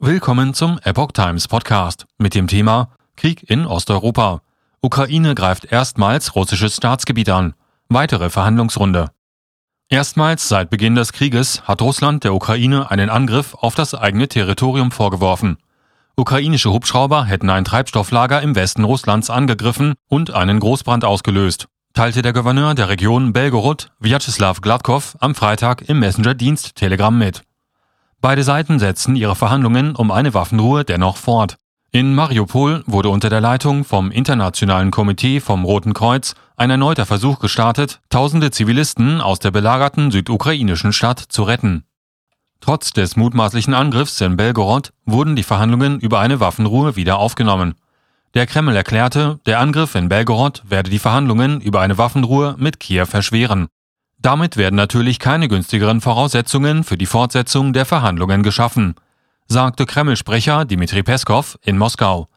Willkommen zum Epoch Times Podcast mit dem Thema Krieg in Osteuropa. Ukraine greift erstmals russisches Staatsgebiet an. Weitere Verhandlungsrunde. Erstmals seit Beginn des Krieges hat Russland der Ukraine einen Angriff auf das eigene Territorium vorgeworfen. Ukrainische Hubschrauber hätten ein Treibstofflager im Westen Russlands angegriffen und einen Großbrand ausgelöst, teilte der Gouverneur der Region Belgorod, Vyacheslav Gladkov, am Freitag im Messenger-Dienst Telegram mit. Beide Seiten setzen ihre Verhandlungen um eine Waffenruhe dennoch fort. In Mariupol wurde unter der Leitung vom Internationalen Komitee vom Roten Kreuz ein erneuter Versuch gestartet, tausende Zivilisten aus der belagerten südukrainischen Stadt zu retten. Trotz des mutmaßlichen Angriffs in Belgorod wurden die Verhandlungen über eine Waffenruhe wieder aufgenommen. Der Kreml erklärte, der Angriff in Belgorod werde die Verhandlungen über eine Waffenruhe mit Kiew erschweren. Damit werden natürlich keine günstigeren Voraussetzungen für die Fortsetzung der Verhandlungen geschaffen, sagte Kreml-Sprecher Dmitri Peskov in Moskau.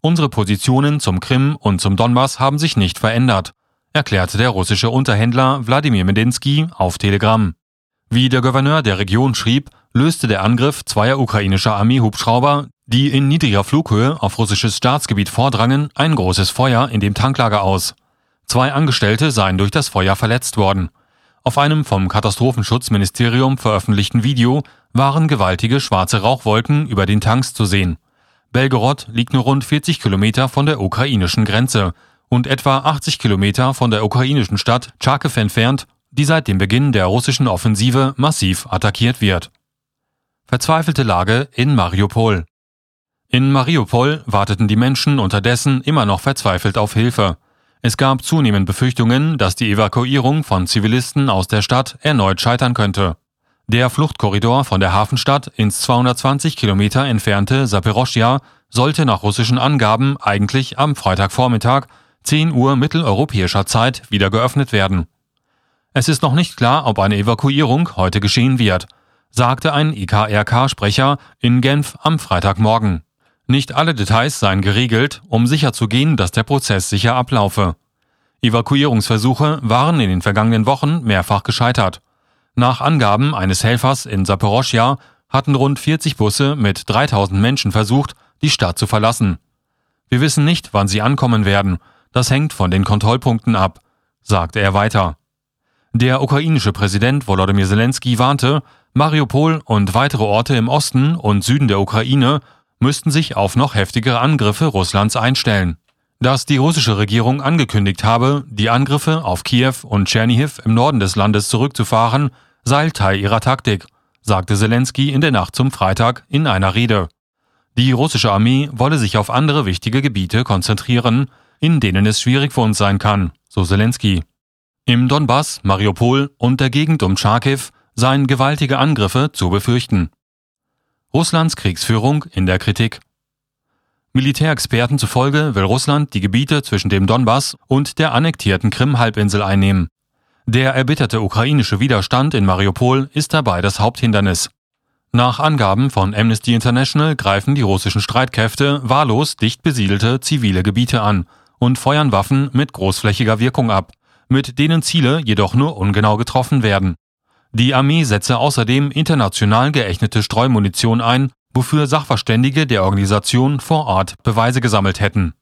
Unsere Positionen zum Krim und zum Donbass haben sich nicht verändert, erklärte der russische Unterhändler Wladimir Medinsky auf Telegram. Wie der Gouverneur der Region schrieb, löste der Angriff zweier ukrainischer Armeehubschrauber, die in niedriger Flughöhe auf russisches Staatsgebiet vordrangen, ein großes Feuer in dem Tanklager aus. Zwei Angestellte seien durch das Feuer verletzt worden. Auf einem vom Katastrophenschutzministerium veröffentlichten Video waren gewaltige schwarze Rauchwolken über den Tanks zu sehen. Belgorod liegt nur rund 40 Kilometer von der ukrainischen Grenze und etwa 80 Kilometer von der ukrainischen Stadt Charkiw entfernt, die seit dem Beginn der russischen Offensive massiv attackiert wird. Verzweifelte Lage in Mariupol. In Mariupol warteten die Menschen unterdessen immer noch verzweifelt auf Hilfe. Es gab zunehmend Befürchtungen, dass die Evakuierung von Zivilisten aus der Stadt erneut scheitern könnte. Der Fluchtkorridor von der Hafenstadt ins 220 Kilometer entfernte Saporoschja sollte nach russischen Angaben eigentlich am Freitagvormittag 10 Uhr mitteleuropäischer Zeit wieder geöffnet werden. Es ist noch nicht klar, ob eine Evakuierung heute geschehen wird, sagte ein IKRK-Sprecher in Genf am Freitagmorgen. Nicht alle Details seien geregelt, um sicherzugehen, dass der Prozess sicher ablaufe. Evakuierungsversuche waren in den vergangenen Wochen mehrfach gescheitert. Nach Angaben eines Helfers in Saporoschja hatten rund 40 Busse mit 3000 Menschen versucht, die Stadt zu verlassen. Wir wissen nicht, wann sie ankommen werden. Das hängt von den Kontrollpunkten ab, sagte er weiter. Der ukrainische Präsident Volodymyr Zelensky warnte, Mariupol und weitere Orte im Osten und Süden der Ukraine müssten sich auf noch heftigere Angriffe Russlands einstellen. Dass die russische Regierung angekündigt habe, die Angriffe auf Kiew und Tschernihiv im Norden des Landes zurückzufahren, sei Teil ihrer Taktik, sagte Zelensky in der Nacht zum Freitag in einer Rede. Die russische Armee wolle sich auf andere wichtige Gebiete konzentrieren, in denen es schwierig für uns sein kann, so Zelensky. Im Donbass, Mariupol und der Gegend um Charkiw seien gewaltige Angriffe zu befürchten. Russlands Kriegsführung in der Kritik. Militärexperten zufolge will Russland die Gebiete zwischen dem Donbass und der annektierten Krim-Halbinsel einnehmen. Der erbitterte ukrainische Widerstand in Mariupol ist dabei das Haupthindernis. Nach Angaben von Amnesty International greifen die russischen Streitkräfte wahllos dicht besiedelte zivile Gebiete an und feuern Waffen mit großflächiger Wirkung ab, mit denen Ziele jedoch nur ungenau getroffen werden. Die Armee setze außerdem international geächtete Streumunition ein, wofür Sachverständige der Organisation vor Ort Beweise gesammelt hätten